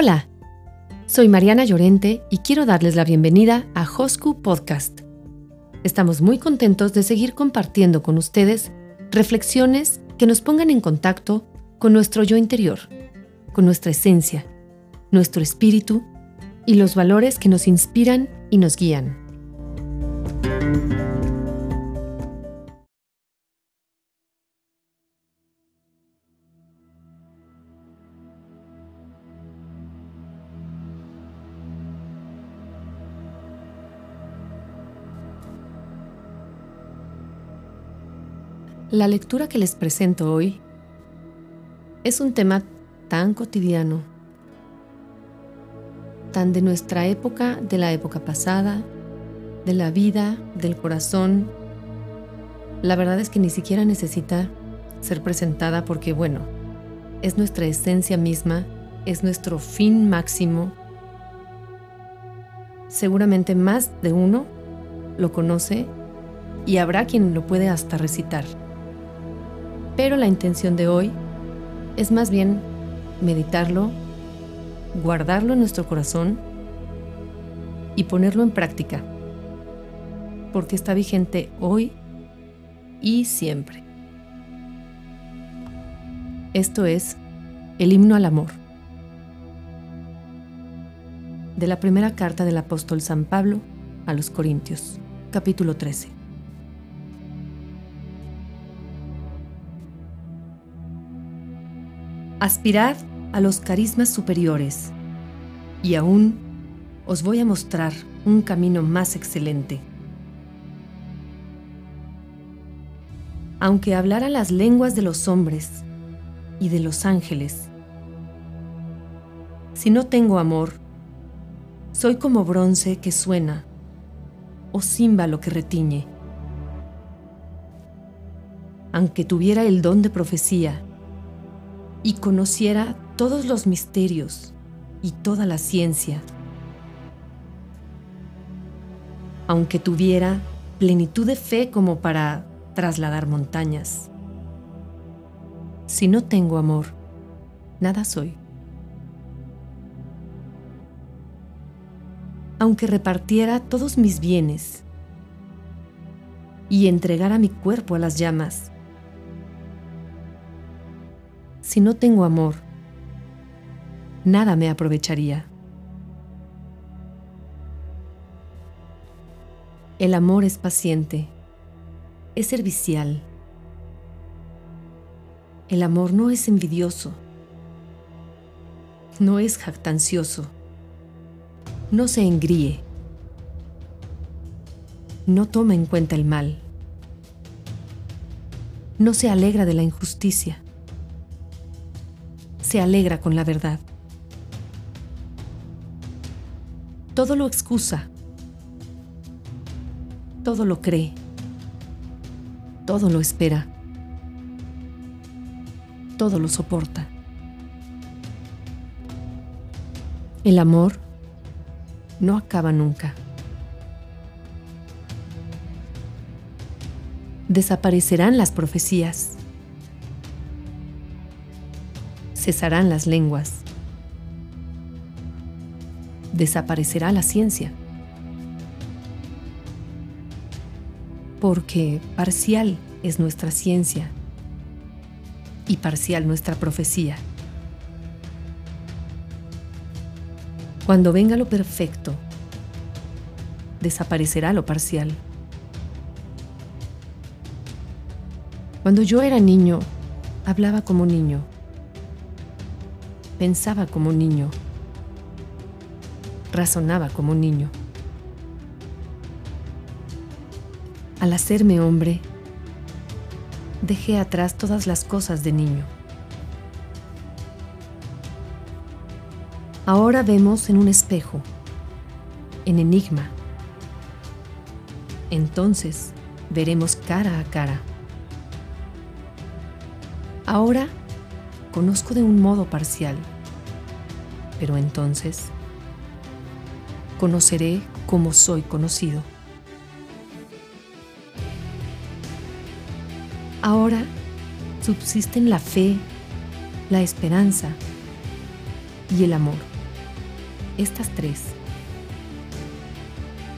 Hola, soy Mariana Llorente y quiero darles la bienvenida a Hosku Podcast. Estamos muy contentos de seguir compartiendo con ustedes reflexiones que nos pongan en contacto con nuestro yo interior, con nuestra esencia, nuestro espíritu y los valores que nos inspiran y nos guían. La lectura que les presento hoy es un tema tan cotidiano, tan de nuestra época, de la época pasada, de la vida, del corazón. La verdad es que ni siquiera necesita ser presentada porque, bueno, es nuestra esencia misma, es nuestro fin máximo. Seguramente más de uno lo conoce y habrá quien lo puede hasta recitar. Pero la intención de hoy es más bien meditarlo, guardarlo en nuestro corazón y ponerlo en práctica, porque está vigente hoy y siempre. Esto es el himno al amor. De la primera carta del apóstol San Pablo a los Corintios, capítulo 13. Aspirad a los carismas superiores y aún os voy a mostrar un camino más excelente. Aunque hablara las lenguas de los hombres y de los ángeles, si no tengo amor, soy como bronce que suena o címbalo que retiñe. Aunque tuviera el don de profecía y conociera todos los misterios y toda la ciencia. Aunque tuviera plenitud de fe como para trasladar montañas. Si no tengo amor, nada soy. Aunque repartiera todos mis bienes y entregara mi cuerpo a las llamas, si no tengo amor, nada me aprovecharía. El amor es paciente, es servicial. El amor no es envidioso, no es jactancioso, no se engríe, no toma en cuenta el mal, no se alegra de la injusticia se alegra con la verdad. Todo lo excusa, todo lo cree, todo lo espera, todo lo soporta. El amor no acaba nunca. Desaparecerán las profecías cesarán las lenguas. Desaparecerá la ciencia. Porque parcial es nuestra ciencia y parcial nuestra profecía. Cuando venga lo perfecto, desaparecerá lo parcial. Cuando yo era niño, hablaba como niño Pensaba como niño. Razonaba como niño. Al hacerme hombre, dejé atrás todas las cosas de niño. Ahora vemos en un espejo, en enigma. Entonces veremos cara a cara. Ahora conozco de un modo parcial, pero entonces conoceré como soy conocido. Ahora subsisten la fe, la esperanza y el amor. estas tres.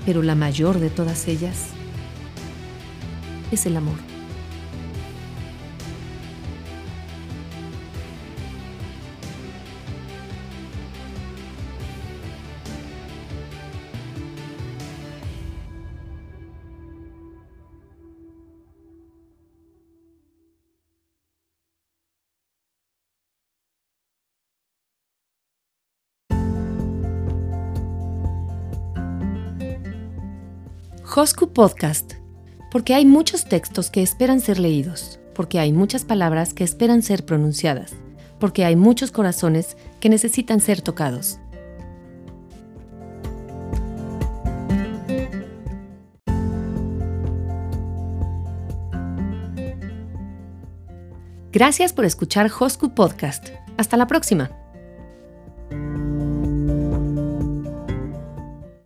Pero la mayor de todas ellas es el amor. Hosku Podcast, porque hay muchos textos que esperan ser leídos, porque hay muchas palabras que esperan ser pronunciadas, porque hay muchos corazones que necesitan ser tocados. Gracias por escuchar Hosku Podcast. Hasta la próxima.